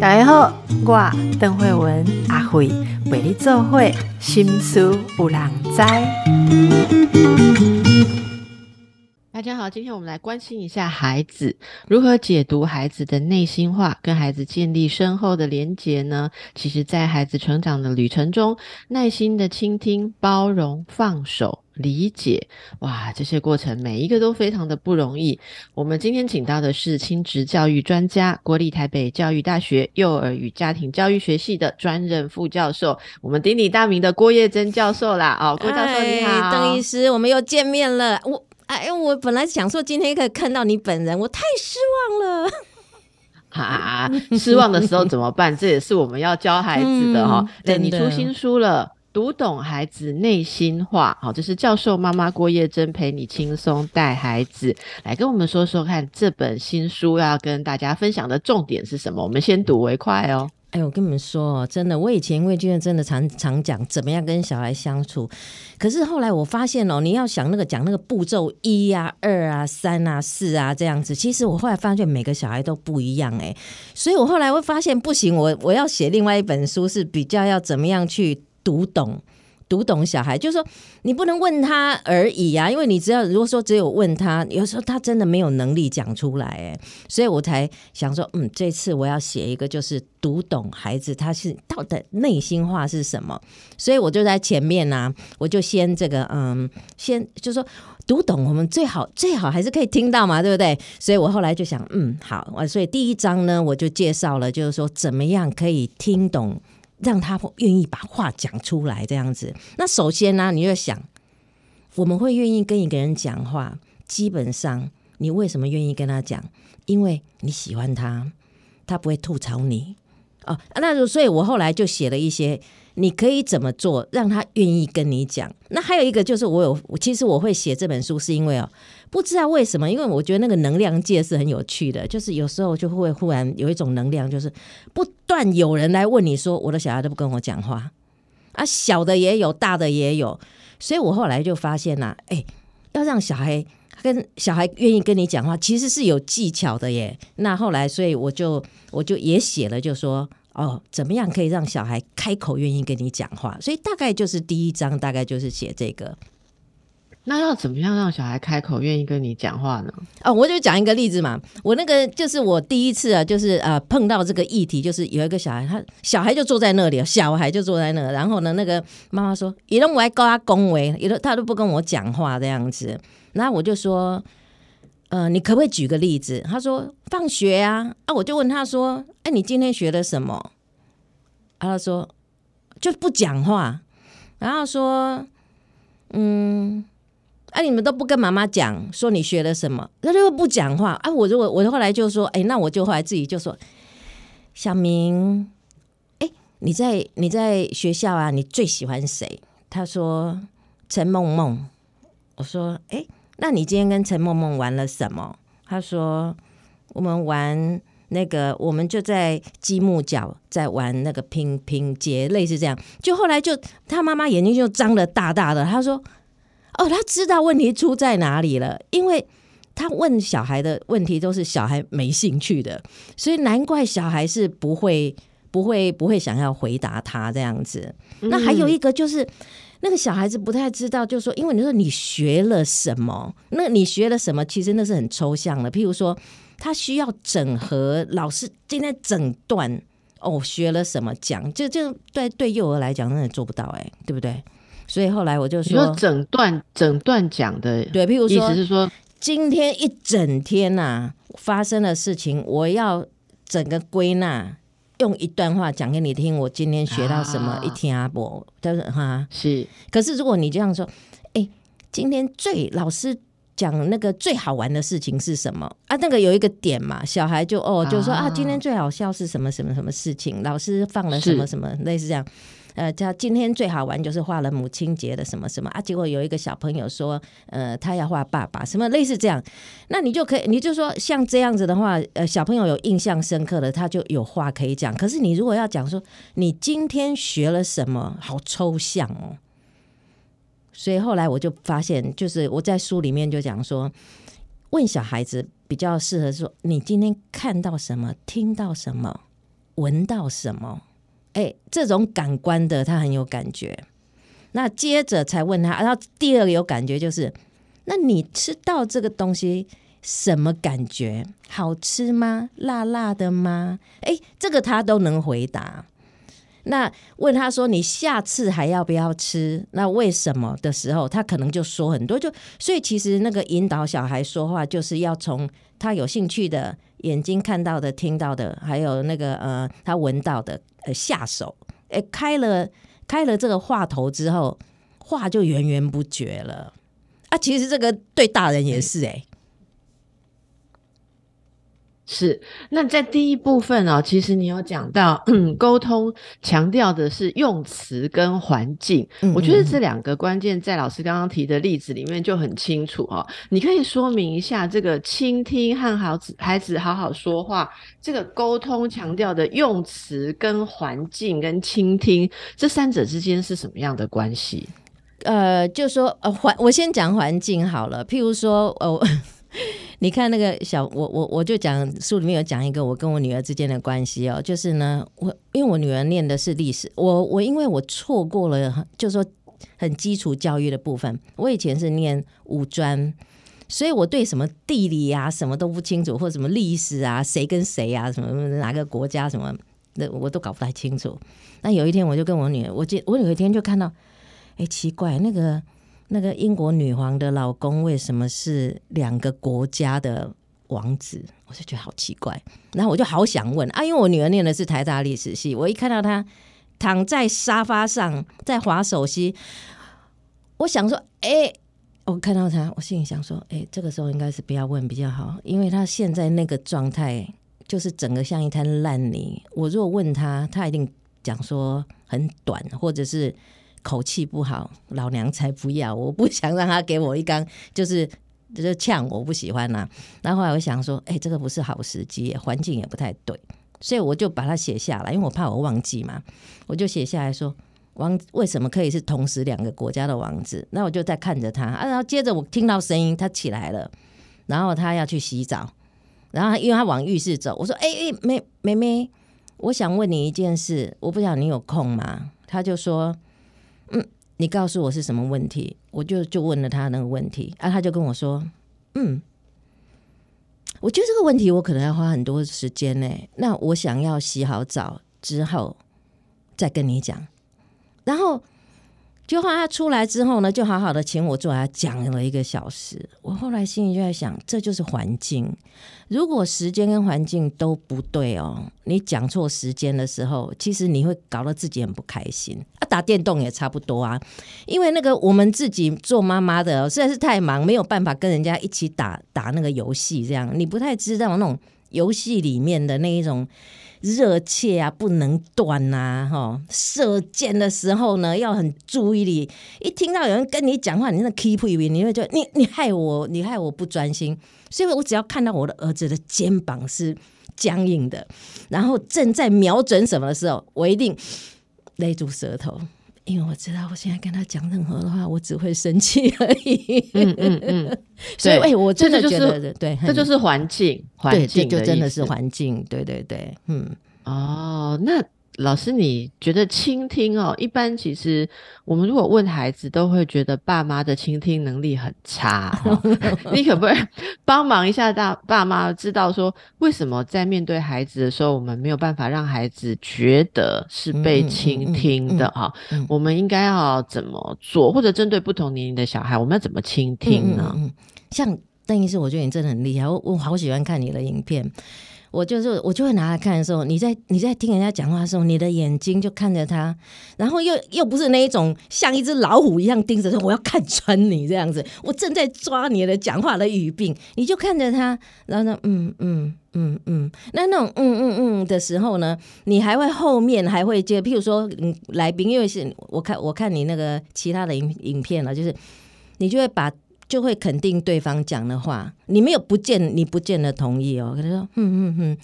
大家好，我邓慧文阿慧为你做会心思有人知。大家好，今天我们来关心一下孩子如何解读孩子的内心话，跟孩子建立深厚的连结呢？其实，在孩子成长的旅程中，耐心的倾听、包容、放手。理解哇，这些过程每一个都非常的不容易。我们今天请到的是亲职教育专家，国立台北教育大学幼儿与家庭教育学系的专任副教授，我们鼎鼎大名的郭叶珍教授啦。哦，郭教授你好，邓医师，我们又见面了。我哎，我本来想说今天可以看到你本人，我太失望了。啊，失望的时候怎么办？这也是我们要教孩子的哈。对你出新书了。读懂孩子内心话，好，这是教授妈妈郭叶珍陪你轻松带孩子，来跟我们说说看这本新书要跟大家分享的重点是什么？我们先睹为快哦。哎，我跟你们说，真的，我以前因为觉真的常常讲怎么样跟小孩相处，可是后来我发现哦，你要想那个讲那个步骤一啊、二啊、三啊、四啊这样子，其实我后来发现每个小孩都不一样哎，所以我后来会发现不行，我我要写另外一本书是比较要怎么样去。读懂，读懂小孩，就是说你不能问他而已啊，因为你只要如果说只有问他，有时候他真的没有能力讲出来，哎，所以我才想说，嗯，这次我要写一个，就是读懂孩子他是到底内心话是什么，所以我就在前面呢，我就先这个，嗯，先就说读懂，我们最好最好还是可以听到嘛，对不对？所以我后来就想，嗯，好，所以第一章呢，我就介绍了，就是说怎么样可以听懂。让他愿意把话讲出来，这样子。那首先呢，你就想，我们会愿意跟一个人讲话，基本上你为什么愿意跟他讲？因为你喜欢他，他不会吐槽你哦。那所以，我后来就写了一些。你可以怎么做让他愿意跟你讲？那还有一个就是，我有其实我会写这本书，是因为哦，不知道为什么，因为我觉得那个能量界是很有趣的，就是有时候就会忽然有一种能量，就是不断有人来问你说，我的小孩都不跟我讲话啊，小的也有，大的也有，所以我后来就发现呐，哎，要让小孩跟小孩愿意跟你讲话，其实是有技巧的耶。那后来，所以我就我就也写了，就说。哦，怎么样可以让小孩开口愿意跟你讲话？所以大概就是第一章，大概就是写这个。那要怎么样让小孩开口愿意跟你讲话呢？哦，我就讲一个例子嘛。我那个就是我第一次啊，就是呃碰到这个议题，就是有一个小孩，他小孩就坐在那里，小孩就坐在那，然后呢，那个妈妈说：“一动我还高他恭维，一动他都不跟我讲话这样子。”然后我就说。呃，你可不可以举个例子？他说放学啊，啊，我就问他说，哎，你今天学了什么？他说就不讲话，然后说，嗯，哎，你们都不跟妈妈讲，说你学了什么，他就不讲话啊。我如果我后来就说，哎，那我就后来自己就说，小明，哎，你在你在学校啊，你最喜欢谁？他说陈梦梦。我说，哎。那你今天跟陈梦梦玩了什么？他说我们玩那个，我们就在积木角在玩那个拼拼接，类似这样。就后来就他妈妈眼睛就张的大大的，他说：“哦，他知道问题出在哪里了，因为他问小孩的问题都是小孩没兴趣的，所以难怪小孩是不会不会不会想要回答他这样子。那还有一个就是。”那个小孩子不太知道，就说，因为你说你学了什么，那你学了什么，其实那是很抽象的。譬如说，他需要整合，老师今天整段哦，学了什么讲，就就对对幼儿来讲，那也做不到，哎，对不对？所以后来我就说，整段整段讲的，对，譬如说，意思是说，今天一整天呐发生的事情，我要整个归纳。用一段话讲给你听，我今天学到什么？一听阿伯，但是哈是。可是如果你这样说，哎，今天最老师讲那个最好玩的事情是什么啊？那个有一个点嘛，小孩就哦，就说啊，今天最好笑是什么什么什么事情？老师放了什么什么，类似这样。呃，他今天最好玩就是画了母亲节的什么什么啊，结果有一个小朋友说，呃，他要画爸爸，什么类似这样，那你就可以，你就说像这样子的话，呃，小朋友有印象深刻的，他就有话可以讲。可是你如果要讲说你今天学了什么，好抽象哦。所以后来我就发现，就是我在书里面就讲说，问小孩子比较适合说，你今天看到什么，听到什么，闻到什么，哎，这种感官的他很有感觉。那接着才问他，然后第二个有感觉就是，那你吃到这个东西什么感觉？好吃吗？辣辣的吗？哎，这个他都能回答。那问他说：“你下次还要不要吃？那为什么？”的时候，他可能就说很多。就所以，其实那个引导小孩说话，就是要从他有兴趣的眼睛看到的、听到的，还有那个呃，他闻到的呃下手。哎，开了开了这个话头之后，话就源源不绝了啊！其实这个对大人也是哎。是，那在第一部分哦，其实你有讲到沟通，强调的是用词跟环境。我觉得这两个关键在老师刚刚提的例子里面就很清楚哦。你可以说明一下这个倾听和好子孩子好好说话，这个沟通强调的用词跟环境跟倾听这三者之间是什么样的关系？呃，就说呃环，我先讲环境好了，譬如说呃。你看那个小我我我就讲书里面有讲一个我跟我女儿之间的关系哦，就是呢，我因为我女儿念的是历史，我我因为我错过了，就说很基础教育的部分，我以前是念五专，所以我对什么地理啊什么都不清楚，或什么历史啊谁跟谁啊什么哪个国家什么那我都搞不太清楚。那有一天我就跟我女儿，我记我有一天就看到，哎奇怪那个。那个英国女皇的老公为什么是两个国家的王子？我就觉得好奇怪。然后我就好想问啊，因为我女儿念的是台大历史系，我一看到她躺在沙发上在划手机，我想说，哎，我看到她，我心里想说，哎，这个时候应该是不要问比较好，因为她现在那个状态就是整个像一滩烂泥。我如果问她，她一定讲说很短，或者是。口气不好，老娘才不要！我不想让他给我一缸，就是就是呛，我不喜欢呐。然后后来我想说，哎，这个不是好时机，环境也不太对，所以我就把它写下来，因为我怕我忘记嘛。我就写下来说，王为什么可以是同时两个国家的王子？那我就在看着他，啊，然后接着我听到声音，他起来了，然后他要去洗澡，然后因为他往浴室走，我说，哎哎，妹妹妹，我想问你一件事，我不晓得你有空吗？他就说。你告诉我是什么问题，我就就问了他那个问题，啊，他就跟我说，嗯，我觉得这个问题我可能要花很多时间呢。那我想要洗好澡之后再跟你讲，然后。就后他出来之后呢，就好好的请我坐下讲了一个小时。我后来心里就在想，这就是环境。如果时间跟环境都不对哦，你讲错时间的时候，其实你会搞得自己很不开心。啊，打电动也差不多啊，因为那个我们自己做妈妈的实在是太忙，没有办法跟人家一起打打那个游戏，这样你不太知道那种游戏里面的那一种。热切啊，不能断呐！哈，射箭的时候呢，要很注意力。一听到有人跟你讲话，你那 keep 以为你会觉得你你害我，你害我不专心。所以我只要看到我的儿子的肩膀是僵硬的，然后正在瞄准什么的时候，我一定勒住舌头，因为我知道我现在跟他讲任何的话，我只会生气而已。嗯嗯嗯。所以，哎，我真的觉得，对，这就是环境，环境就真的是环境，对对对，嗯，哦，那。老师，你觉得倾听哦？一般其实我们如果问孩子，都会觉得爸妈的倾听能力很差。你可不可以帮忙一下大爸妈，知道说为什么在面对孩子的时候，我们没有办法让孩子觉得是被倾听的？哈，我们应该要怎么做？或者针对不同年龄的小孩，我们要怎么倾听呢？像邓医师，我觉得你真的很厉害，我我好喜欢看你的影片。我就是我就会拿来看的时候，你在你在听人家讲话的时候，你的眼睛就看着他，然后又又不是那一种像一只老虎一样盯着说我要看穿你这样子，我正在抓你的讲话的语病，你就看着他，然后呢，嗯嗯嗯嗯，那那种嗯嗯嗯的时候呢，你还会后面还会接，譬如说嗯来宾，因为是我看我看你那个其他的影影片了，就是你就会把。就会肯定对方讲的话，你没有不见，你不见得同意哦。跟他说，嗯嗯嗯，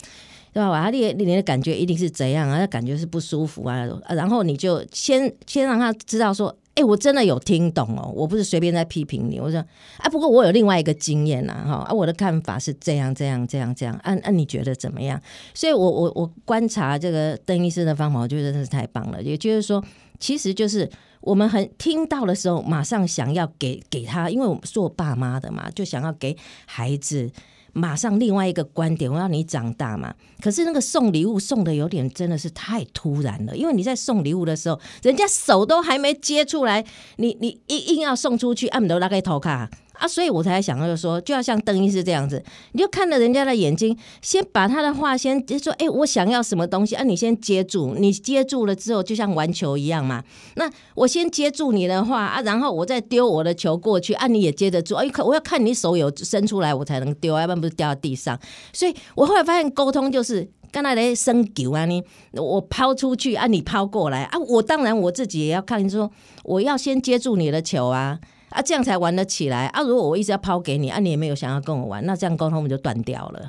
对吧？我你你的感觉一定是怎样啊？感觉是不舒服啊，然后你就先先让他知道说，哎，我真的有听懂哦，我不是随便在批评你。我说，啊，不过我有另外一个经验呐，哈，啊，我的看法是这样，这样，这样，这样，按、啊、按、你觉得怎么样？所以我我我观察这个邓医师的方法，我觉得真是太棒了。也就是说，其实就是我们很听到的时候，马上想要给给他，因为我们做爸妈的嘛，就想要给孩子。马上另外一个观点，我要你长大嘛。可是那个送礼物送的有点真的是太突然了，因为你在送礼物的时候，人家手都还没接出来，你你硬硬要送出去，按不拉开头卡啊，所以我才想要说，就要像邓医师这样子，你就看着人家的眼睛，先把他的话先就说，哎、我想要什么东西啊，你先接住，你接住了之后，就像玩球一样嘛。那我先接住你的话啊，然后我再丢我的球过去啊，你也接得住。哎、可我要看你手有伸出来，我才能丢，要不然不是掉到地上。所以我后来发现沟通就是。刚才在生球啊，你我抛出去啊，你抛过来啊，我当然我自己也要看，说我要先接住你的球啊，啊，这样才玩得起来啊。如果我一直要抛给你啊，你也没有想要跟我玩，那这样沟通我们就断掉了。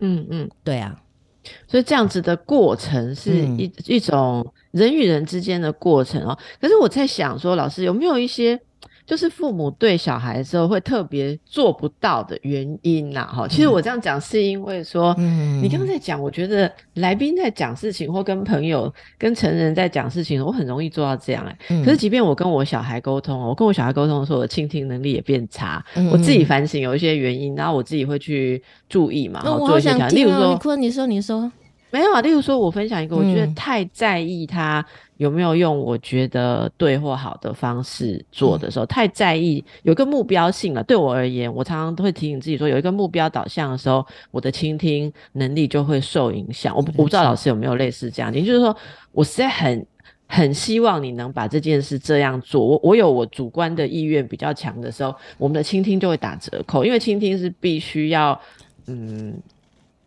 嗯嗯，对啊，所以这样子的过程是嗯一、一种人与人之间的过程哦。可是我在想说，老师有没有一些就是父母对小孩的时候会特别做不到的原因呐、哈，其实我这样讲是因为说，嗯。你刚刚在讲，我觉得来宾在讲事情或跟朋友、跟成人在讲事情，我很容易做到这样哎、嗯可是即便我跟我小孩沟通哦，我跟我小孩沟通的时候，我的倾听能力也变差。嗯我自己反省有一些原因，然后我自己会去注意嘛，那我做一些调整。好想听啊，例如说你，坤，你说，你说，没有啊，例如说，我分享一个，我觉得嗯。太在意他有没有用我觉得对或好的方式做的时候，太在意有一个目标性了。对我而言，我常常都会提醒自己说，有一个目标导向的时候，我的倾听能力就会受影响。我不我不知道老师有没有类似这样，也就是说，我实在很。很希望你能把这件事这样做。我我有我主观的意愿比较强的时候，我们的倾听就会打折扣，因为倾听是必须要，嗯，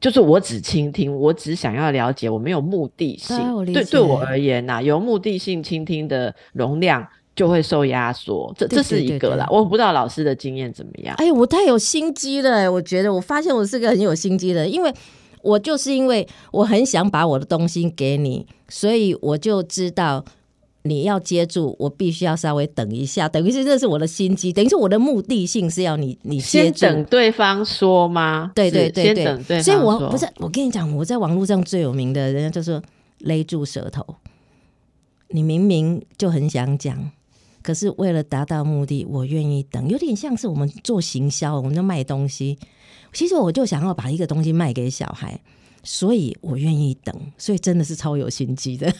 就是我只倾听，我只想要了解，我没有目的性对对，对我而言呐、有目的性倾听的容量就会受压缩，这这是一个啦。对我不知道老师的经验怎么样。哎，我太有心机了，欸我觉得我发现我是个很有心机的人，因为我就是因为我很想把我的东西给你，所以我就知道。你要接住，我必须要稍微等一下，等于是这是我的心机，等于是我的目的性是要你你，先等对方说吗？对对对对，等对方所以我不是我跟你讲，我在网络上最有名的人家就说勒住舌头，你明明就很想讲，可是为了达到目的，我愿意等，有点像是我们做行销，我们就卖东西。其实我就想要把一个东西卖给小孩，所以我愿意等，所以真的是超有心机的。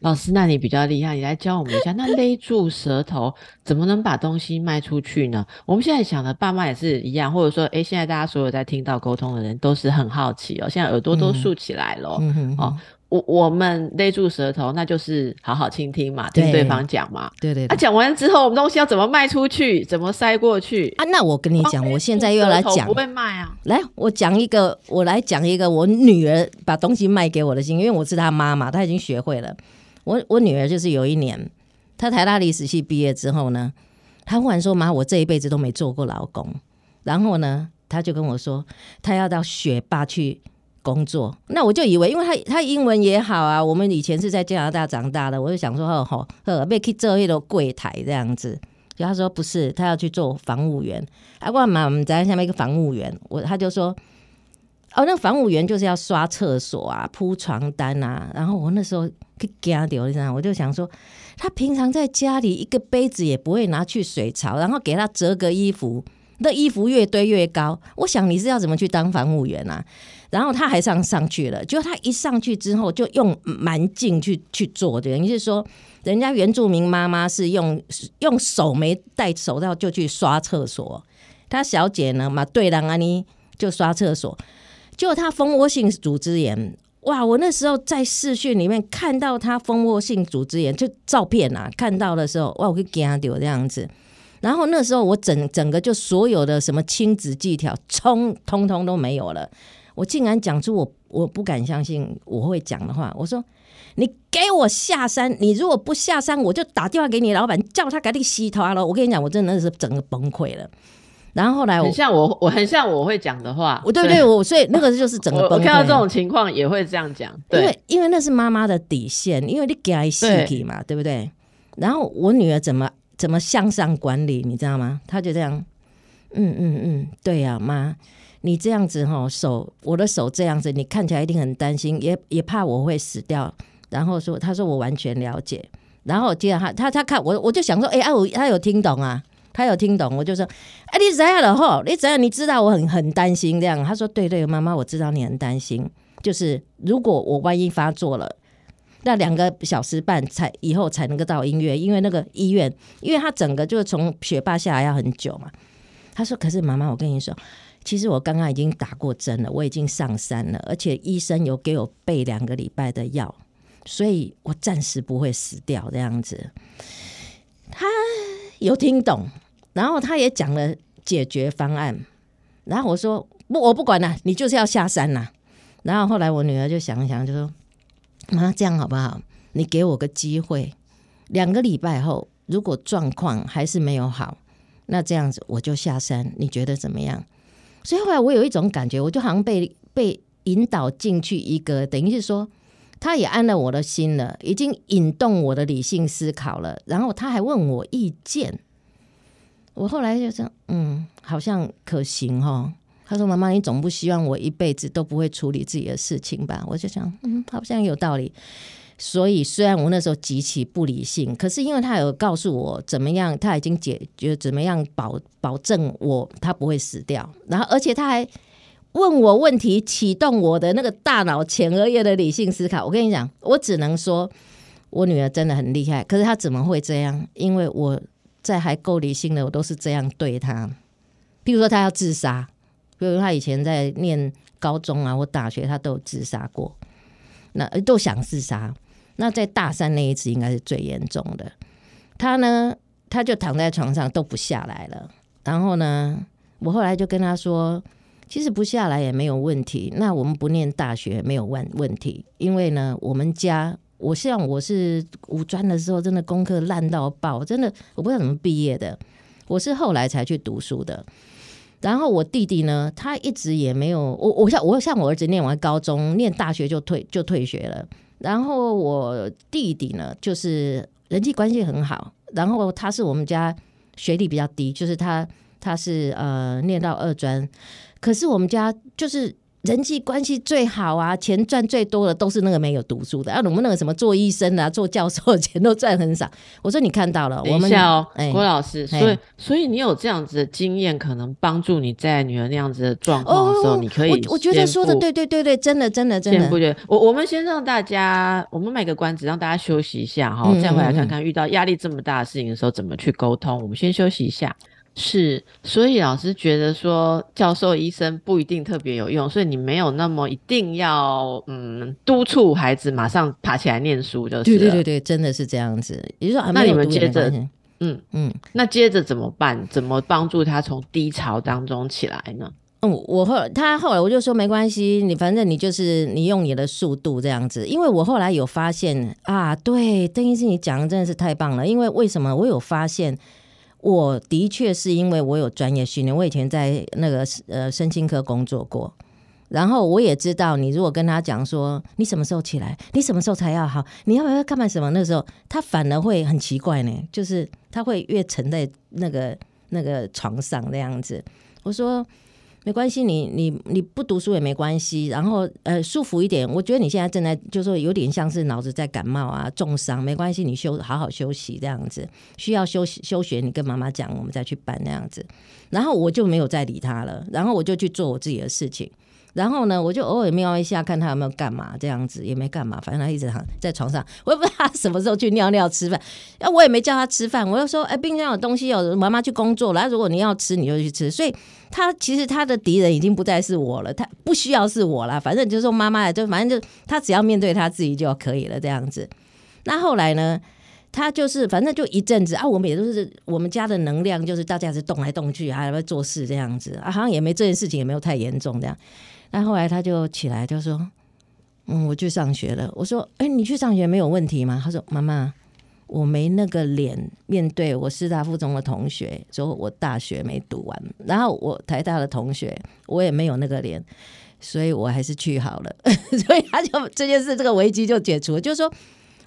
老师，那你比较厉害，你来教我们一下。那勒住舌头怎么能把东西卖出去呢？我们现在想的爸妈也是一样，或者说，诶，现在大家所有在听到沟通的人都是很好奇哦，现在耳朵都竖起来了哦。嗯哼哦我我们勒住舌头，那就是好好倾听嘛，对听对方讲嘛。啊，对对啊。讲完之后，我们东西要怎么卖出去？怎么塞过去？啊，那我跟你讲，我现在又要来讲舌头不，会卖啊。来，我讲一个，我来讲一个我女儿把东西卖给我的经，因为我是她妈妈，她已经学会了。我我女儿就是有一年，她台大历史系毕业之后呢，她忽然说：“妈，我这一辈子都没做过劳工。”然后呢，她就跟我说，她要到学霸去工作。那我就以为，因为她她英文也好啊，我们以前是在加拿大长大的，我就想说，哦吼，呃，被去做一个柜台这样子。就她说不是，她要去做防务员。啊，我嘛唔知下面一个防务员，我他就说，哦，那个房务员就是要刷厕所啊、铺床单啊。然后我那时候去惊掉，你知道，我就想说，他平常在家里一个杯子也不会拿去水槽，然后给他折个衣服，那衣服越堆越高。我想你是要怎么去当房务员啊？然后他还上上去了，就他一上去之后就用蛮劲去去做，等于是说，人家原住民妈妈是用用手没戴手套就去刷厕所，他小姐呢嘛对人安妮就刷厕所，结果她蜂窝性组织炎。哇！我那时候在视讯里面看到他蜂窝性组织炎，就照片啊，看到的时候，哇，我给惊掉这样子。然后那时候我整整个就所有的什么亲子技巧，冲通通都没有了。我竟然讲出我我不敢相信我会讲的话，我说：“你给我下山！你如果不下山，我就打电话给你老板，叫他赶紧洗头了。”我跟你讲，我真的是整个崩溃了。然后后来我很，像我，我很像我会讲的话。我对不对？我所以 那个就是整我个崩溃。我看到这种情况也会这样讲。对，因为因为那是妈妈的底线，因为你给他戏给嘛，对不对？然后我女儿怎么怎么向上管理，你知道吗？她就这样，嗯嗯嗯，对呀、妈，你这样子哈，手我的手这样子，你看起来一定很担心，也也怕我会死掉。然后说，她说我完全了解。然后接着她她她看我，我就想说，哎、啊我她有听懂啊，他有听懂，我就说，哎、你怎样了吼？你怎样？你知道我很很担心这样。他说，对对，妈妈，我知道你很担心，就是如果我万一发作了。那两个小时半才以后才能够到医院，因为那个医院，因为他整个就是从学霸下来要很久嘛。他说：“可是妈妈，我跟你说，其实我刚刚已经打过针了，我已经上山了，而且医生有给我备两个礼拜的药，所以我暂时不会死掉这样子。”他有听懂，然后他也讲了解决方案。然后我说：“不，我不管了，你就是要下山啦。”然后后来我女儿就想一想，就说。妈，这样好不好？你给我个机会，两个礼拜后，如果状况还是没有好，那这样子我就下山，你觉得怎么样？所以后来我有一种感觉，我就好像被被引导进去一个，等于是说，他也安了我的心了，已经引动我的理性思考了，然后他还问我意见，我后来就说，嗯，好像可行哦。他说：“妈妈，你总不希望我一辈子都不会处理自己的事情吧？”我就想，嗯，好像有道理。所以虽然我那时候极其不理性，可是因为他有告诉我怎么样，他已经解决怎么样保保证我他不会死掉，然后而且他还问我问题，启动我的那个大脑前额叶的理性思考。我跟你讲，我只能说我女儿真的很厉害。可是她怎么会这样？因为我在还够理性的，我都是这样对她。譬如说，她要自杀。比如她以前在念高中啊或大学，她都有自杀过，那都想自杀。那在大三那一次应该是最严重的。她呢，她就躺在床上都不下来了。然后呢，我后来就跟她说，其实不下来也没有问题。那我们不念大学没有问问题，因为呢，我们家我像我是五专的时候，真的功课烂到爆，真的我不知道怎么毕业的。我是后来才去读书的。然后我弟弟呢，他一直也没有我，我像我像我儿子念完高中，念大学就退就退学了。然后我弟弟呢，就是人际关系很好，然后他是我们家学历比较低，就是他他是呃念到二专，可是我们家就是。人际关系最好啊，钱赚最多的都是那个没有读书的，啊，我们那个什么做医生啊、做教授，钱都赚很少。我说你看到了，我们等一下哦，哎郭老师，哎所以所以你有这样子的经验，可能帮助你在女儿那样子的状况的时候，你可以哦我我觉得说的对对对对，真的真的真的先不，觉我我们先让大家，我们卖个关子，让大家休息一下哈，嗯再回来嗯看看遇到压力这么大的事情的时候怎么去沟通。我们先休息一下。是，所以老师觉得说教授、医生不一定特别有用，所以你没有那么一定要嗯督促孩子马上爬起来念书就是了对对对对，真的是这样子。也就是说，啊那你们接着嗯，嗯那接着怎么办？怎么帮助他从低潮当中起来呢？嗯，我后来他后来我就说没关系，你反正你就是你用你的速度这样子，因为我后来有发现啊，对邓医师你讲的真的是太棒了，因为为什么我有发现？我的确是因为我有专业训练，我以前在那个呃身心科工作过，然后我也知道，你如果跟他讲说你什么时候起来，你什么时候才要好，你要不要干嘛什么，那时候他反而会很奇怪呢，就是他会越沉在那个那个床上那样子。我说没关系，你你你不读书也没关系，然后呃舒服一点。我觉得你现在正在就是说有点像是脑子在感冒啊重伤，没关系，你休好好休息这样子。需要休息休学，你跟妈妈讲，我们再去办那样子。然后我就没有再理他了，然后我就去做我自己的事情。然后呢，我就偶尔瞄一下，看他有没有干嘛，这样子也没干嘛，反正他一直躺在床上，我也不知道他什么时候去尿尿吃饭，啊，我也没叫他吃饭，我就说，哎，冰箱有东西有，妈妈去工作了，如果你要吃，你就去吃。所以他其实他的敌人已经不再是我了，他不需要是我了，反正就是说妈妈，就反正就他只要面对他自己就可以了，这样子。那后来呢？他就是反正就一阵子啊，我们也都是我们家的能量，就是大家是动来动去，还会做事这样子啊，好像也没这件事情也没有太严重这样。那后来他就起来就说：“嗯，我去上学了。”我说：“哎、你去上学没有问题吗？”他说：“妈妈，我没那个脸面对我师大附中的同学，说我大学没读完，然后我台大的同学，我也没有那个脸，所以我还是去好了。所以他就这件事这个危机就解除，就是说。”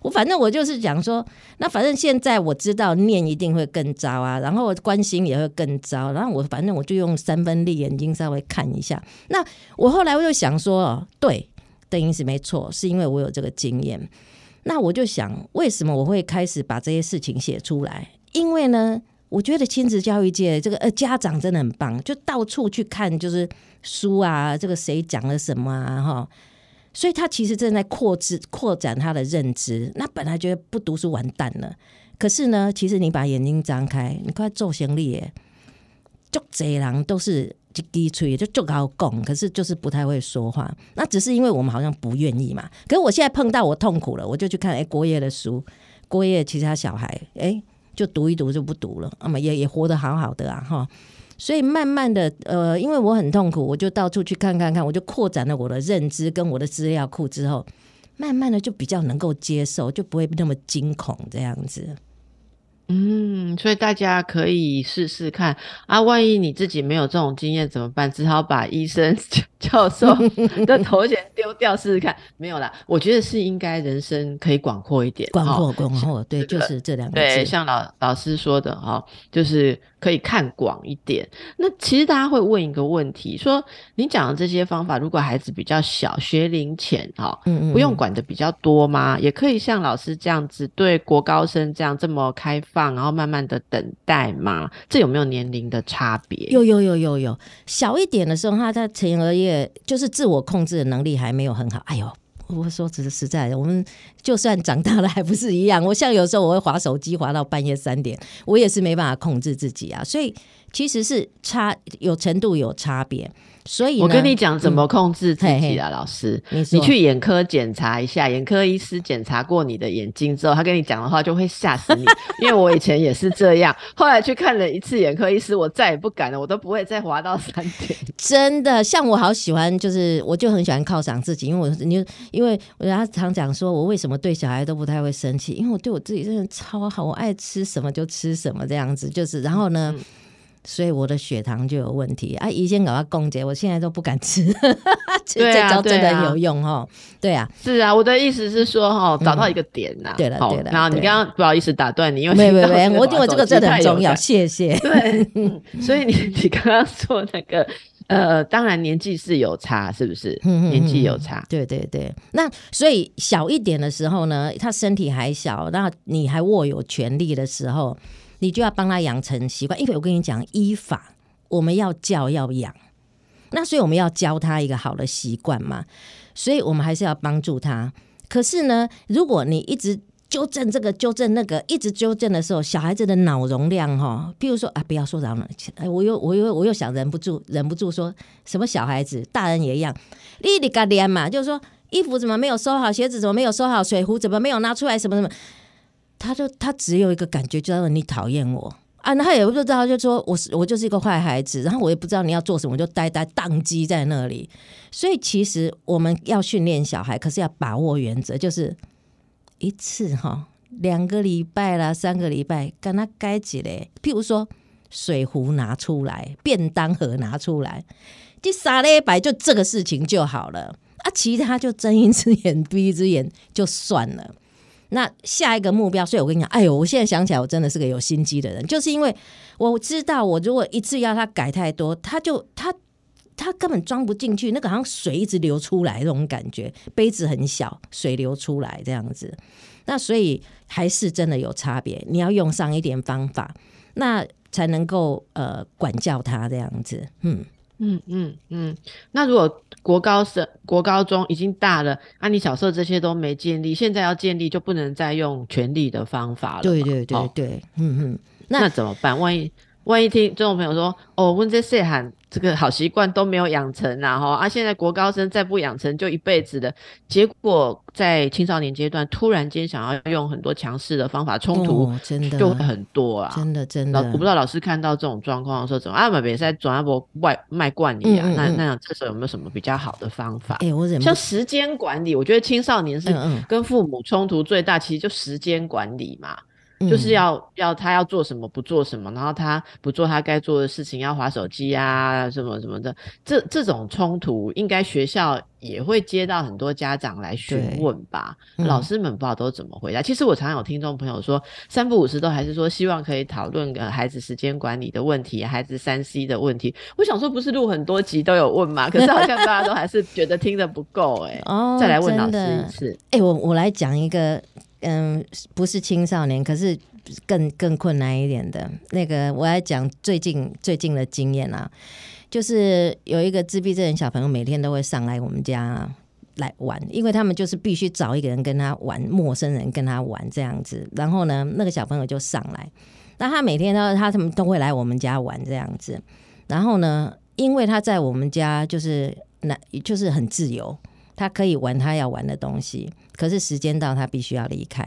我反正我就是讲说，那反正现在我知道念一定会更糟啊，然后关心也会更糟，然后我反正我就用三分力眼睛稍微看一下。那我后来我就想说，对，邓英是没错，是因为我有这个经验。那我就想，为什么我会开始把这些事情写出来？因为呢，我觉得亲子教育界这个呃家长真的很棒，就到处去看就是书啊，这个谁讲了什么啊，哈。所以他其实正在扩知扩展他的认知。那本来觉得不读书完蛋了，可是呢，其实你把眼睛张开，你快做行李，就贼狼都是就低吹，就就高拱，可是就是不太会说话。那只是因为我们好像不愿意嘛。可是我现在碰到我痛苦了，我就去看哎郭烨的书，郭烨其他小孩哎就读一读就不读了，那么也也活得好好的啊哈。所以慢慢的，呃，因为我很痛苦，我就到处去看看看，我就扩展了我的认知跟我的资料库之后，慢慢的就比较能够接受，就不会那么惊恐这样子。嗯，所以大家可以试试看啊，万一你自己没有这种经验怎么办？只好把医生、教授的头衔丢掉试试看。没有啦，我觉得是应该人生可以广阔一点，广阔广阔，对，就是这两个对，像老老师说的哈，就是。可以看广一点。那其实大家会问一个问题：说你讲的这些方法，如果孩子比较小，学龄前哈，嗯嗯，不用管的比较多吗？也可以像老师这样子，对国高生这样这么开放，然后慢慢的等待吗？这有没有年龄的差别？有有有有有。小一点的时候，他在前额叶就是自我控制的能力还没有很好。哎呦。我说只是实在的，我们就算长大了还不是一样。我像有时候我会划手机划到半夜三点，我也是没办法控制自己啊。所以其实是差有程度有差别。所以我跟你讲怎么控制自己啊，老师，你去眼科检查一下，眼科医师检查过你的眼睛之后，他跟你讲的话就会吓死你。因为我以前也是这样，后来去看了一次眼科医师，我再也不敢了，我都不会再滑到三点。真的，像我好喜欢，就是我就很喜欢犒赏自己，因为我你因为我他常讲说我为什么对小孩都不太会生气，因为我对我自己真的超好，我爱吃什么就吃什么这样子，就是然后呢。所以我的血糖就有问题啊！以前搞到供姐，我现在都不敢吃。这招真的有用哈？对啊，是啊，我的意思是说哈，找到一个点呐。对了，对了。然后你刚刚不好意思打断你，因为没没没，我因为这个真的很重要，谢谢。对，所以你 你刚刚说那个呃，当然年纪是有差，是不是？年纪有差。对对对。那所以小一点的时候呢，他身体还小，那你还握有权力的时候。你就要帮他养成习惯，因为我跟你讲，依法我们要教要养，那所以我们要教他一个好的习惯嘛，所以我们还是要帮助他。可是呢，如果你一直纠正这个纠正那个，一直纠正的时候，小孩子的脑容量哈，譬如说啊，不要说扰了，哎，我又我又我又想忍不住忍不住说什么小孩子，大人也一样，你你个脸嘛，就是说衣服怎么没有收好，鞋子怎么没有收好，水壶怎么没有拿出来，什么什么。他就他只有一个感觉，就是你讨厌我啊，他也不知道，就说我是我就是一个坏孩子，然后我也不知道你要做什么，就呆呆宕机在那里。所以其实我们要训练小孩，可是要把握原则，就是一次哈，两个礼拜啦，三个礼拜，跟他该几嘞？譬如说水壶拿出来，便当盒拿出来，第三礼拜就这个事情就好了啊，其他就睁一只眼闭一只眼就算了。那下一个目标，所以我跟你讲，哎呦，我现在想起来，我真的是个有心机的人，就是因为我知道，我如果一次要他改太多，他就他他根本装不进去，那个好像水一直流出来那种感觉，杯子很小，水流出来这样子，那所以还是真的有差别，你要用上一点方法，那才能够呃管教他这样子，嗯。嗯嗯嗯，那如果国高生、国高中已经大了，啊，你小时候这些都没建立，现在要建立就不能再用权力的方法了。对对对对，嗯嗯，那怎么办？万一？万一听这种朋友说，哦，问这些喊这个好习惯都没有养成啊，哈啊，现在国高生再不养成就一辈子的，结果在青少年阶段突然间想要用很多强势的方法冲突，真的就会很多啊，真的真的。我不知道老师看到这种状况的时候怎么啊？买别在转阿波外卖惯你啊？那那这时候有没有什么比较好的方法？哎，我像时间管理，我觉得青少年是跟父母冲突最大，其实就时间管理嘛。就是要要他要做什么不做什么，然后他不做他该做的事情，要划手机啊什么什么的，这这种冲突应该学校也会接到很多家长来询问吧，嗯老师们不知道都怎么回答。其实我常常有听众朋友说，三不五时都还是说希望可以讨论呃孩子时间管理的问题，孩子三 C 的问题。我想说，不是录很多集都有问吗？可是好像大家都还是觉得听得不够哎、哦再来问老师一次，哎、我我来讲一个，嗯，不是青少年，可是更更困难一点的那个，我来讲最近最近的经验啊，就是有一个自闭症的小朋友，每天都会上来我们家、来玩，因为他们就是必须找一个人跟他玩，陌生人跟他玩这样子。然后呢，那个小朋友就上来，那他每天呢，他他们都会来我们家玩这样子。然后呢，因为他在我们家就是那就是很自由，他可以玩他要玩的东西，可是时间到他必须要离开。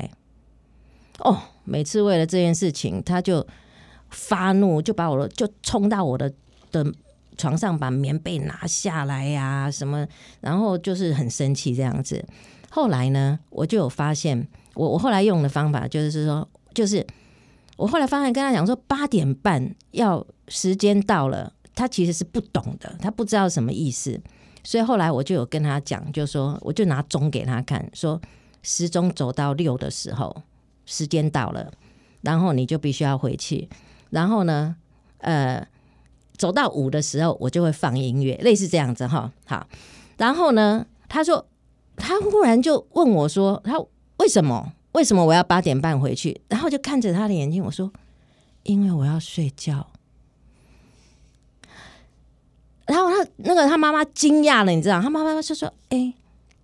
哦，每次为了这件事情，他就发怒，就把我的就冲到我的的床上，把棉被拿下来呀、什么，然后就是很生气这样子。后来呢，我就有发现，我我后来用的方法就是说，就是我后来发现跟他讲说，八点半要时间到了，他其实是不懂的，他不知道什么意思。所以后来我就有跟他讲，就说我就拿钟给他看，说时钟走到六的时候，时间到了，然后你就必须要回去。然后呢，呃，走到五的时候，我就会放音乐，类似这样子哈。好，然后呢，他说他忽然就问我说，他为什么为什么我要八点半回去？然后就看着他的眼睛，我说，因为我要睡觉。然后他那个他妈妈惊讶了，你知道，他妈妈就说：“哎、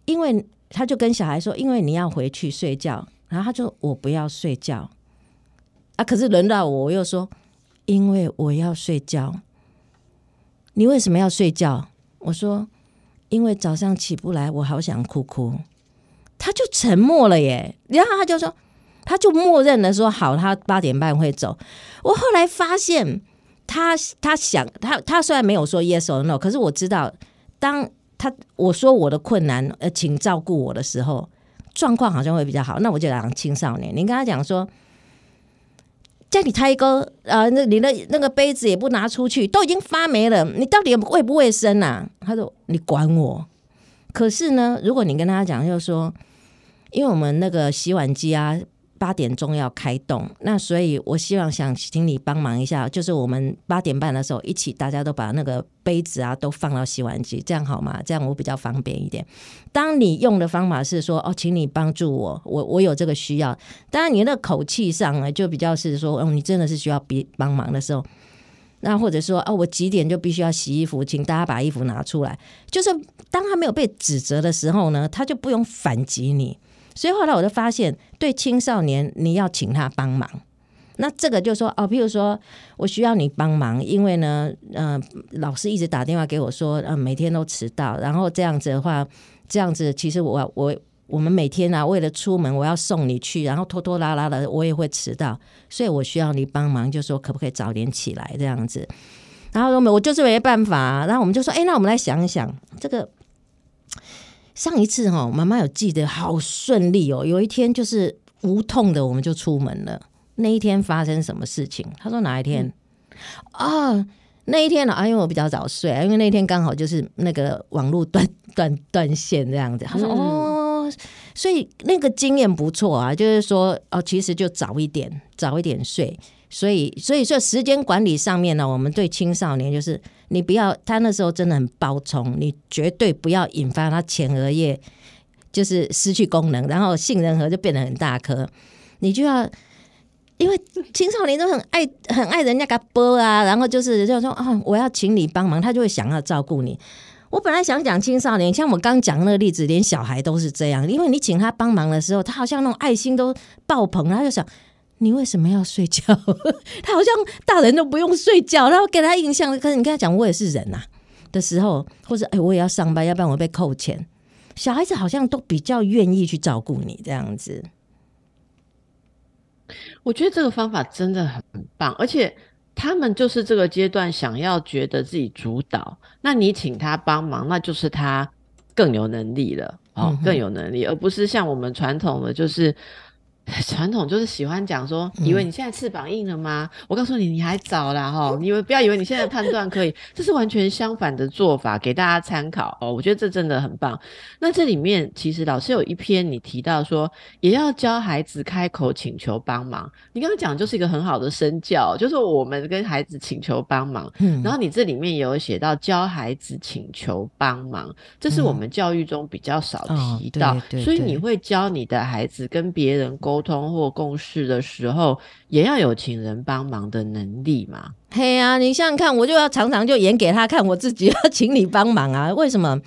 因为他就跟小孩说，因为你要回去睡觉。”然后他就我不要睡觉啊，可是轮到我，我又说：“因为我要睡觉。”你为什么要睡觉？我说：“因为早上起不来，我好想哭哭。”他就沉默了耶，然后他就说，他就默认了说好，他八点半会走。我后来发现。他他想他他虽然没有说 yes or no，可是我知道，当他我说我的困难，呃，请照顾我的时候，状况好像会比较好。那我就讲青少年，你跟他讲说，叫你胎哥，呃，那你的那个杯子也不拿出去，都已经发霉了，你到底卫不卫生啊？他说你管我。可是呢，如果你跟他讲，就是说，因为我们那个洗碗机啊。八点钟要开动，那所以我希望想请你帮忙一下，就是我们八点半的时候一起，大家都把那个杯子啊都放到洗碗机，这样好吗？这样我比较方便一点。当你用的方法是说哦，请你帮助我，我我有这个需要。当然你那口气上呢，就比较是说，哦，你真的是需要别帮忙的时候，那或者说哦，我几点就必须要洗衣服，请大家把衣服拿出来。就是当他没有被指责的时候呢，他就不用反击你。所以后来我就发现，对青少年你要请他帮忙，那这个就说哦，譬如说我需要你帮忙，因为呢，呃，老师一直打电话给我说，呃，每天都迟到，然后这样子的话，这样子其实我我我们每天啊，为了出门我要送你去，然后拖拖拉拉的，我也会迟到，所以我需要你帮忙，就说可不可以早点起来这样子。然后我们我就是没办法，然后我们就说，哎，那我们来想一想这个。上一次哈、哦，妈妈有记得好顺利哦。有一天就是无痛的，我们就出门了。那一天发生什么事情？他说哪一天？啊、嗯，那一天呢？啊，因为我比较早睡，因为那天刚好就是那个网络断 断断线这样子。他说、嗯、哦，所以那个经验不错啊，就是说哦，其实就早一点，早一点睡。所以，所以说时间管理上面呢，我们对青少年就是，你不要他那时候真的很暴冲，你绝对不要引发他前额叶就是失去功能，然后杏仁核就变得很大颗，你就要，因为青少年都很爱很爱人家个波啊，然后就是就说啊，我要请你帮忙，他就会想要照顾你。我本来想讲青少年，像我刚讲那个例子，连小孩都是这样，因为你请他帮忙的时候，他好像那种爱心都爆棚，他就想。你为什么要睡觉？他好像大人都不用睡觉，然后给他印象，可是你跟他讲我也是人呐、啊、的时候，或者哎我也要上班，要不然我被扣钱。小孩子好像都比较愿意去照顾你这样子。我觉得这个方法真的很棒，而且他们就是这个阶段想要觉得自己主导，那你请他帮忙，那就是他更有能力了哦，更有能力，而不是像我们传统的就是。传统就是喜欢讲说，以为你现在翅膀硬了吗？我告诉你，你还早啦哈！你以为不要以为你现在判断可以，这是完全相反的做法，给大家参考哦。我觉得这真的很棒。那这里面其实老师有一篇你提到说，也要教孩子开口请求帮忙。你刚刚讲就是一个很好的身教，就是我们跟孩子请求帮忙。嗯，然后你这里面也有写到教孩子请求帮忙，这是我们教育中比较少提到，所以你会教你的孩子跟别人沟。沟通或共事的时候，也要有请人帮忙的能力嘛？嘿呀，你想想看，我就要常常就演给他看，我自己 要请你帮忙啊？为什么？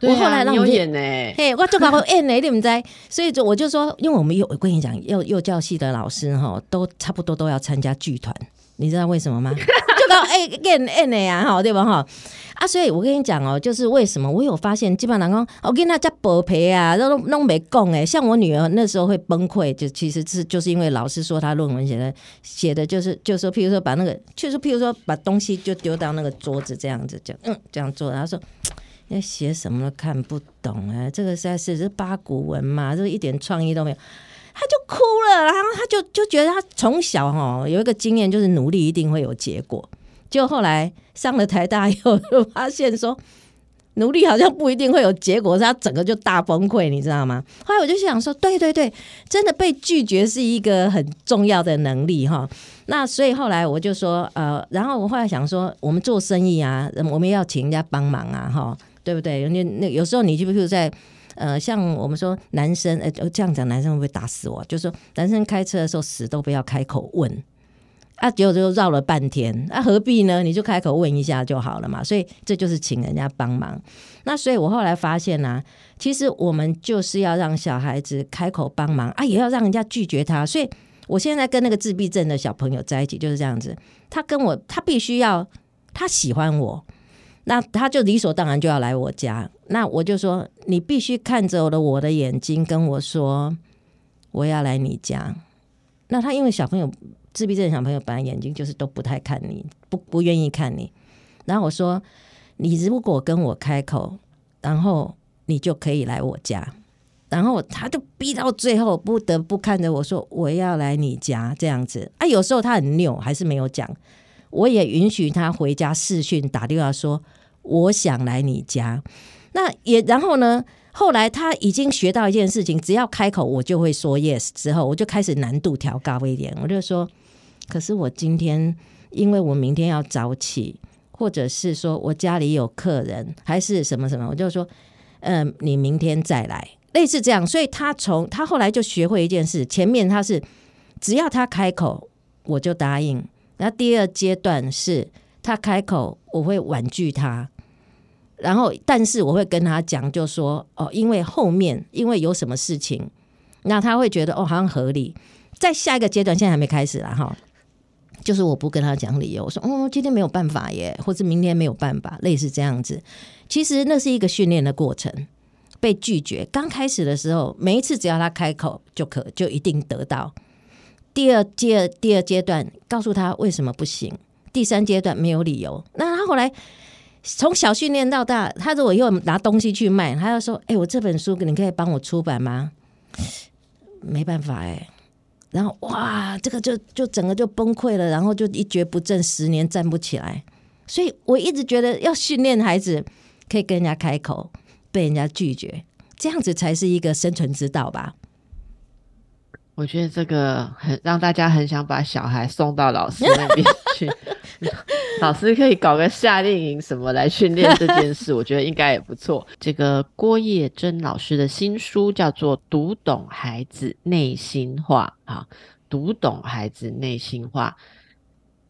我后来让我演呢，嘿，我就把我演呢，你们在，所以就我就说，因为我们幼，我跟你讲，幼幼教系的老师哈，都差不多都要参加剧团，你知道为什么吗？就搞哎演演的呀，哈，对吧？哈。啊，所以我跟你讲哦，就是为什么我有发现，基本上讲，我跟他家薄皮啊，都都没供哎。像我女儿那时候会崩溃，就其实是就是因为老师说她论文写的写的就是，就说譬如说把那个，就是譬如说把东西就丢到那个桌子这样子，就嗯这样做。她说要写什么都看不懂啊，这个实在是是八股文嘛，这个一点创意都没有，他就哭了。然后他就就觉得他从小哈有一个经验，就是努力一定会有结果。就后来上了台大以后，就发现说努力好像不一定会有结果，他整个就大崩溃，你知道吗？后来我就想说，对对对，真的被拒绝是一个很重要的能力哈。那所以后来我就说，呃，然后我后来想说，我们做生意啊，我们要请人家帮忙啊，哈，对不对？人家那有时候你就比如在呃，像我们说男生，呃，这样讲男生会不会打死我？就说男生开车的时候死都不要开口问。啊，结果就绕了半天，啊何必呢？你就开口问一下就好了嘛。所以这就是请人家帮忙。那所以我后来发现呢，其实我们就是要让小孩子开口帮忙啊，也要让人家拒绝他。所以我现在跟那个自闭症的小朋友在一起就是这样子，他跟我他必须要他喜欢我，那他就理所当然就要来我家。那我就说，你必须看着我的我的眼睛跟我说，我要来你家。那他因为小朋友。自闭症小朋友本来眼睛就是都不太看你，不不愿意看你。然后我说：“你如果跟我开口，然后你就可以来我家。”然后他就逼到最后，不得不看着我说：“我要来你家。”这样子啊，有时候他很拗，还是没有讲。我也允许他回家视讯打电话说：“我想来你家。”那也然后呢？后来他已经学到一件事情，只要开口我就会说 yes。之后我就开始难度调高一点，我就说。可是我今天，因为我明天要早起，或者是说我家里有客人，还是什么什么，我就说，嗯，你明天再来，类似这样。所以他从他后来就学会一件事，前面他是只要他开口我就答应，然后第二阶段是他开口我会婉拒他，然后但是我会跟他讲，就说哦，因为后面因为有什么事情，那他会觉得哦好像合理，在下一个阶段现在还没开始啦哈。就是我不跟他讲理由，我说哦，今天没有办法耶，或者明天没有办法，类似这样子。其实那是一个训练的过程，被拒绝。刚开始的时候，每一次只要他开口就可，就一定得到。第二阶第二阶段，告诉他为什么不行。第三阶段没有理由。那他后来从小训练到大，他如果又拿东西去卖，他要说：“哎，我这本书你可以帮我出版吗？”没办法哎。然后哇，这个就就整个就崩溃了，然后就一蹶不振，十年站不起来。所以我一直觉得要训练孩子可以跟人家开口，被人家拒绝，这样子才是一个生存之道吧。我觉得这个很让大家很想把小孩送到老师那边 去，老师可以搞个夏令营什么来训练这件事，我觉得应该也不错。这个郭叶珍老师的新书叫做《读懂孩子内心话》啊，读懂孩子内心话。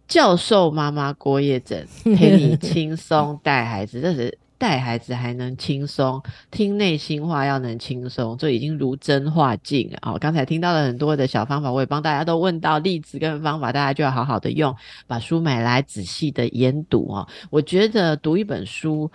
教授妈妈郭叶珍陪你轻松带孩子，这是。带孩子还能轻松，听内心话要能轻松，这已经如真化境啊！刚才听到了很多的小方法，我也帮大家都问到例子跟方法，大家就要好好的用，把书买来仔细的研读哦。我觉得读一本书。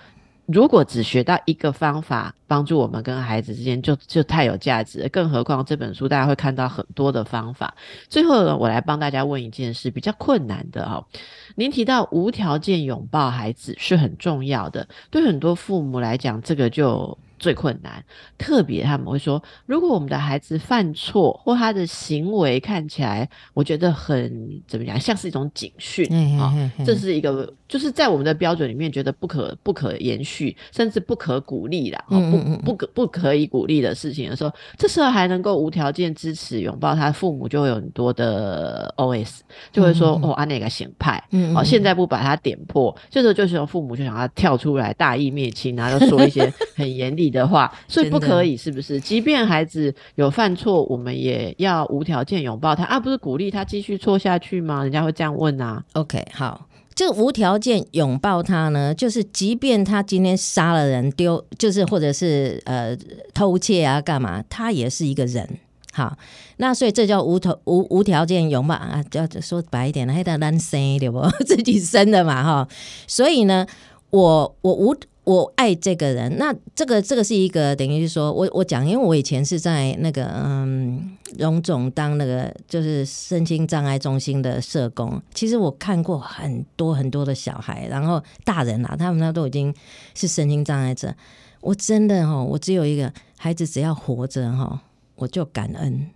如果只学到一个方法帮助我们跟孩子之间，就就太有价值了。更何况这本书大家会看到很多的方法。最后呢，我来帮大家问一件事，比较困难的哦。您提到无条件拥抱孩子是很重要的，对很多父母来讲，这个就最困难。特别他们会说，如果我们的孩子犯错或他的行为看起来，我觉得很怎么讲，像是一种警讯啊，这是一个就是在我们的标准里面觉得不可不可延续，甚至不可鼓励啦，不不可不可以鼓励的事情的时候，这时候还能够无条件支持拥抱他父母，就会有很多的 OS，就会说哦，按那个行派，哦，现在不把他点破，这时候就是父母就想要跳出来大义灭亲，然后说一些很严厉的话，所以不可以，是不是？即便孩子有犯错，我们也要无条件拥抱他啊，不是鼓励他继续错下去吗？人家会这样问啊。OK，好。这无条件拥抱他呢，就是即便他今天杀了人、丢，就是或者是呃偷窃啊，干嘛，他也是一个人。好，那所以这叫无头无无条件拥抱啊，叫说白一点呢，还得单生对不？自己生的嘛哈。所以呢，我我无。我爱这个人，那这个这个是一个等于是说，我我讲，因为我以前是在那个嗯荣总当那个就是身心障碍中心的社工，其实我看过很多很多的小孩，然后大人啊，他们那都已经是身心障碍者，我真的哈，我只有一个孩子，只要活着哈，我就感恩，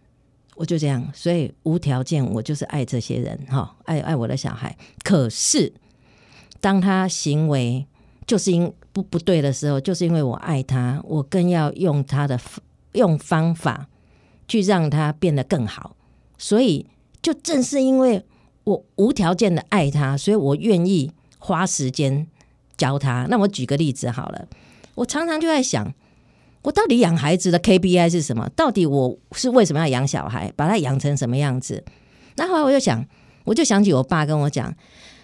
我就这样，所以无条件，我就是爱这些人哈，爱爱我的小孩。可是当他行为就是因不不对的时候，就是因为我爱他，我更要用他的用方法去让他变得更好。所以，就正是因为我无条件的爱他，所以我愿意花时间教他。那我举个例子好了，我常常就在想，我到底养孩子的 KPI 是什么？到底我是为什么要养小孩？把他养成什么样子？那后来我就想，我就想起我爸跟我讲。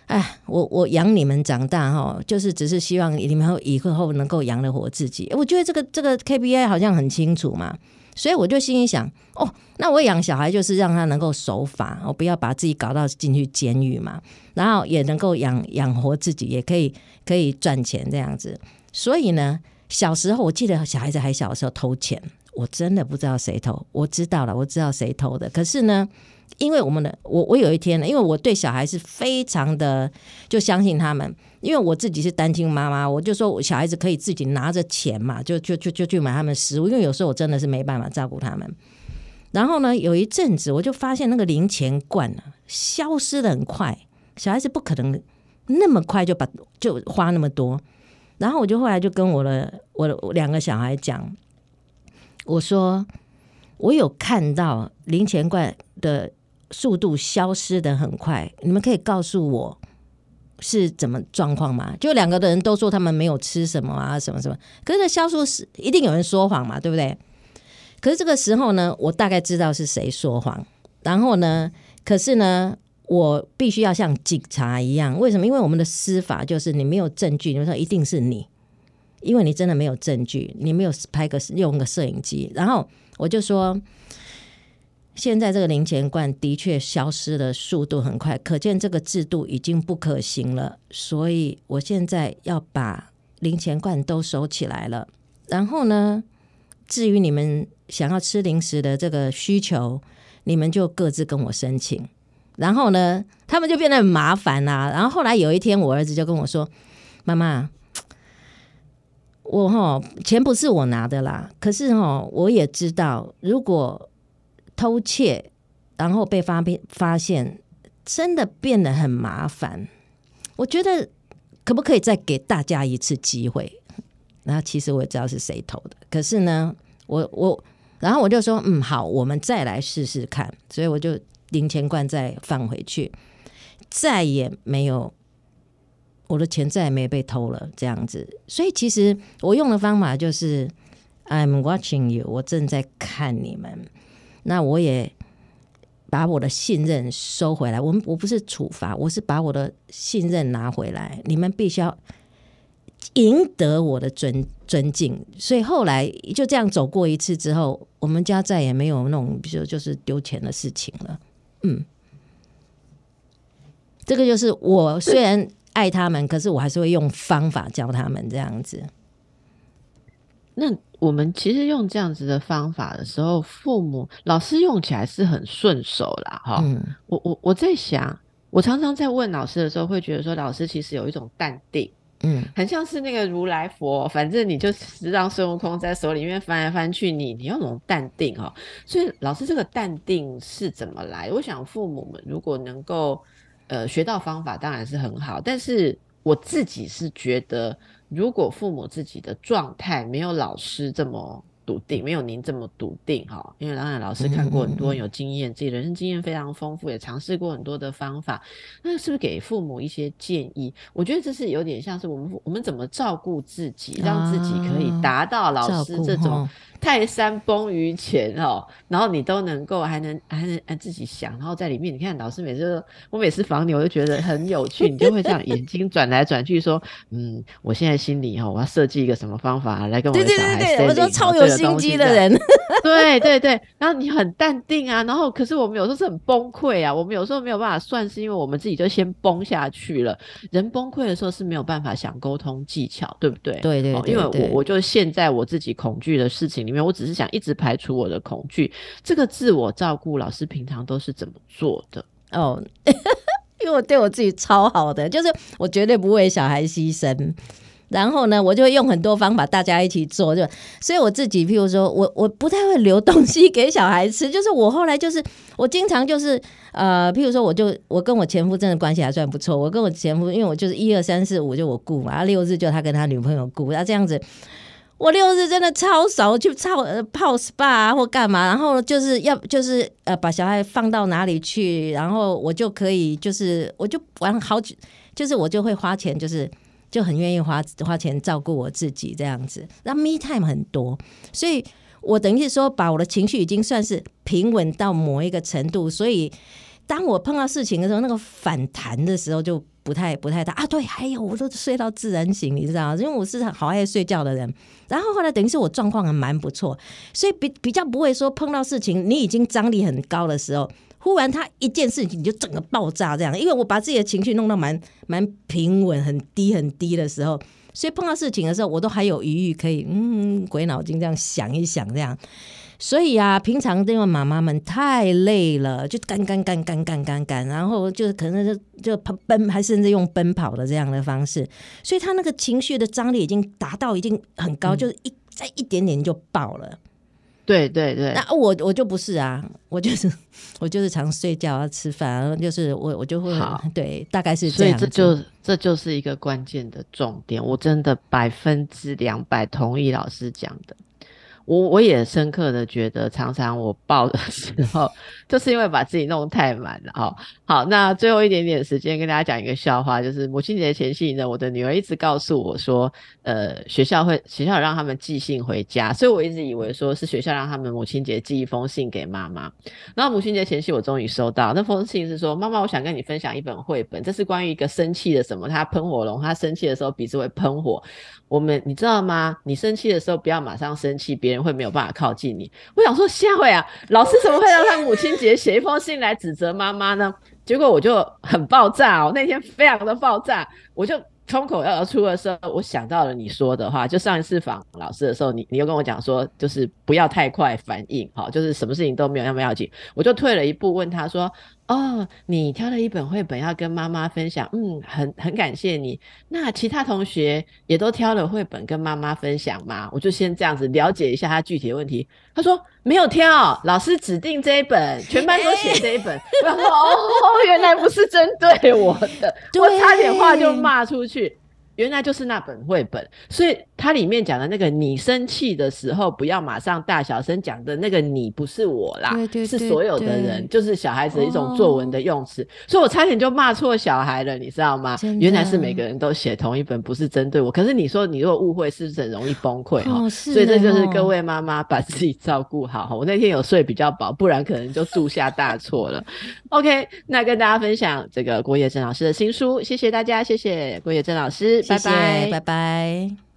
哎，我我养你们长大哈，就是只是希望你们以后能够养得活自己。我觉得这个这个 KPI 好像很清楚嘛，所以我就心里想，哦，那我养小孩就是让他能够守法，我不要把自己搞到进去监狱嘛，然后也能够养养活自己，也可以可以赚钱这样子。所以呢，小时候我记得小孩子还小的时候偷钱，我真的不知道谁偷，我知道了，我知道谁偷的，可是呢。因为我们的我我有一天呢，因为我对小孩是非常的就相信他们，因为我自己是单亲妈妈，我就说我小孩子可以自己拿着钱嘛，就就就就去买他们食物，因为有时候我真的是没办法照顾他们。然后呢，有一阵子我就发现那个零钱罐啊消失的很快，小孩子不可能那么快就把就花那么多。然后我就后来就跟我的我的两个小孩讲，我说我有看到零钱罐的。速度消失的很快，你们可以告诉我是怎么状况吗？就两个的人都说他们没有吃什么啊，什么什么，可是消失是一定有人说谎嘛，对不对？可是这个时候呢，我大概知道是谁说谎，然后呢，可是呢，我必须要像警察一样，为什么？因为我们的司法就是你没有证据，你说一定是你，因为你真的没有证据，你没有拍个用个摄影机，然后我就说。现在这个零钱罐的确消失的速度很快，可见这个制度已经不可行了。所以我现在要把零钱罐都收起来了。然后呢，至于你们想要吃零食的这个需求，你们就各自跟我申请。然后呢，他们就变得很麻烦啦。然后后来有一天，我儿子就跟我说：“妈妈，我哈钱不是我拿的啦，可是哈我也知道如果。”偷窃，然后被发变发现，真的变得很麻烦。我觉得可不可以再给大家一次机会？然后其实我也知道是谁偷的，可是呢，我我然后我就说，嗯，好，我们再来试试看。所以我就零钱罐再放回去，再也没有我的钱再也没被偷了。这样子，所以其实我用的方法就是，I'm watching you，我正在看你们。那我也把我的信任收回来。我们我不是处罚，我是把我的信任拿回来。你们必须要赢得我的尊尊敬。所以后来就这样走过一次之后，我们家再也没有那种比如就是丢钱的事情了。嗯，这个就是我虽然爱他们，可是我还是会用方法教他们这样子。那。我们其实用这样子的方法的时候，父母老师用起来是很顺手啦，哈。我我我在想，我常常在问老师的时候，会觉得说，老师其实有一种淡定，嗯，很像是那个如来佛，反正你就是让孙悟空在手里面翻来翻去，你你要那种淡定哦。所以老师这个淡定是怎么来？我想父母们如果能够呃学到方法，当然是很好。但是我自己是觉得，如果父母自己的状态没有老师这么。笃定没有您这么笃定哈，因为当然老师看过很多有经验，自己人生经验非常丰富，也尝试过很多的方法。那是不是给父母一些建议？我觉得这是有点像是我们我们怎么照顾自己，让自己可以达到老师这种。泰山崩于前哦，然后你都能够还能还能按自己想，然后在里面，你看老师每次我每次访你，我就觉得很有趣，你就会这样眼睛转来转去说，嗯，我现在心里哈，我要设计一个什么方法来跟我的小孩对对对，我说超有心机的人，对对对，然后你很淡定啊，然后可是我们有时候是很崩溃啊，我们有时候没有办法算，是因为我们自己就先崩下去了。人崩溃的时候是没有办法想沟通技巧，对不对？对对，因为我我就陷在我自己恐惧的事情。里面，我只是想一直排除我的恐惧。这个自我照顾，老师平常都是怎么做的？哦，因为我对我自己超好的，就是我绝对不为小孩牺牲。然后呢，我就会用很多方法，大家一起做。就所以我自己，譬如说我我不太会留东西给小孩吃。就是我后来就是我经常就是呃，譬如说我就我跟我前夫真的关系还算不错。我跟我前夫，因为我就是一二三四五就我雇嘛，六日就他跟他女朋友雇，然后这样子。我六日真的超少去超呃泡 SPA 啊或干嘛，然后就是要就是呃把小孩放到哪里去，然后我就可以就是我就玩好久，就是我就会花钱，就是就很愿意花花钱照顾我自己这样子，那 me time 很多，所以我等于是说把我的情绪已经算是平稳到某一个程度，所以当我碰到事情的时候，那个反弹的时候就。不太不太大啊，对，还有我都睡到自然醒，你知道因为我是好爱睡觉的人。然后后来等于是我状况还蛮不错，所以比比较不会说碰到事情，你已经张力很高的时候，忽然他一件事情你就整个爆炸这样。因为我把自己的情绪弄到蛮蛮平稳、很低很低的时候，所以碰到事情的时候，我都还有余裕可以嗯鬼脑筋这样想一想这样。所以啊，平常因为妈妈们太累了，就干干干干干干干，然后就可能就就奔，还甚至用奔跑的这样的方式，所以他那个情绪的张力已经达到已经很高，就是一再一点点就爆了。对对对，那我我就不是啊，我就是我就是常睡觉啊，吃饭，然后就是我我就会对，大概是这样。所以这就这就是一个关键的重点，我真的百分之两百同意老师讲的。我我也深刻的觉得，常常我抱的 时候，就是因为把自己弄太满了哈。好，那最后一点点时间跟大家讲一个笑话，就是母亲节前夕呢，我的女儿一直告诉我说，呃，学校会学校让他们寄信回家，所以我一直以为说是学校让他们母亲节寄一封信给妈妈。然后母亲节前夕，我终于收到那封信，是说妈妈，我想跟你分享一本绘本，这是关于一个生气的什么，他喷火龙，他生气的时候鼻子会喷火。我们你知道吗？你生气的时候不要马上生气，别人会没有办法靠近你。我想说，下回啊，老师怎么会让他母亲节写一封信来指责妈妈呢？结果我就很爆炸哦，那天非常的爆炸，我就。冲口要出的时候，我想到了你说的话。就上一次访老师的时候，你你又跟我讲说，就是不要太快反应，好，就是什么事情都没有那么要紧。我就退了一步，问他说：“哦，你挑了一本绘本要跟妈妈分享，嗯，很很感谢你。那其他同学也都挑了绘本跟妈妈分享吗？”我就先这样子了解一下他具体的问题。他说没有挑，老师指定这一本，全班都写这一本。然后哦，原来不是针对我的，我差点话就骂出去。原来就是那本绘本，所以它里面讲的那个你生气的时候不要马上大小声讲的那个你不是我啦，是所有的人，就是小孩子的一种作文的用词，所以我差点就骂错小孩了，你知道吗？原来是每个人都写同一本，不是针对我。可是你说你如果误会，是不是很容易崩溃哈？所以这就是各位妈妈把自己照顾好。我那天有睡比较饱，不然可能就铸下大错了。OK，那跟大家分享这个郭叶珍老师的新书，谢谢大家，谢谢郭叶珍老师。拜拜，拜拜。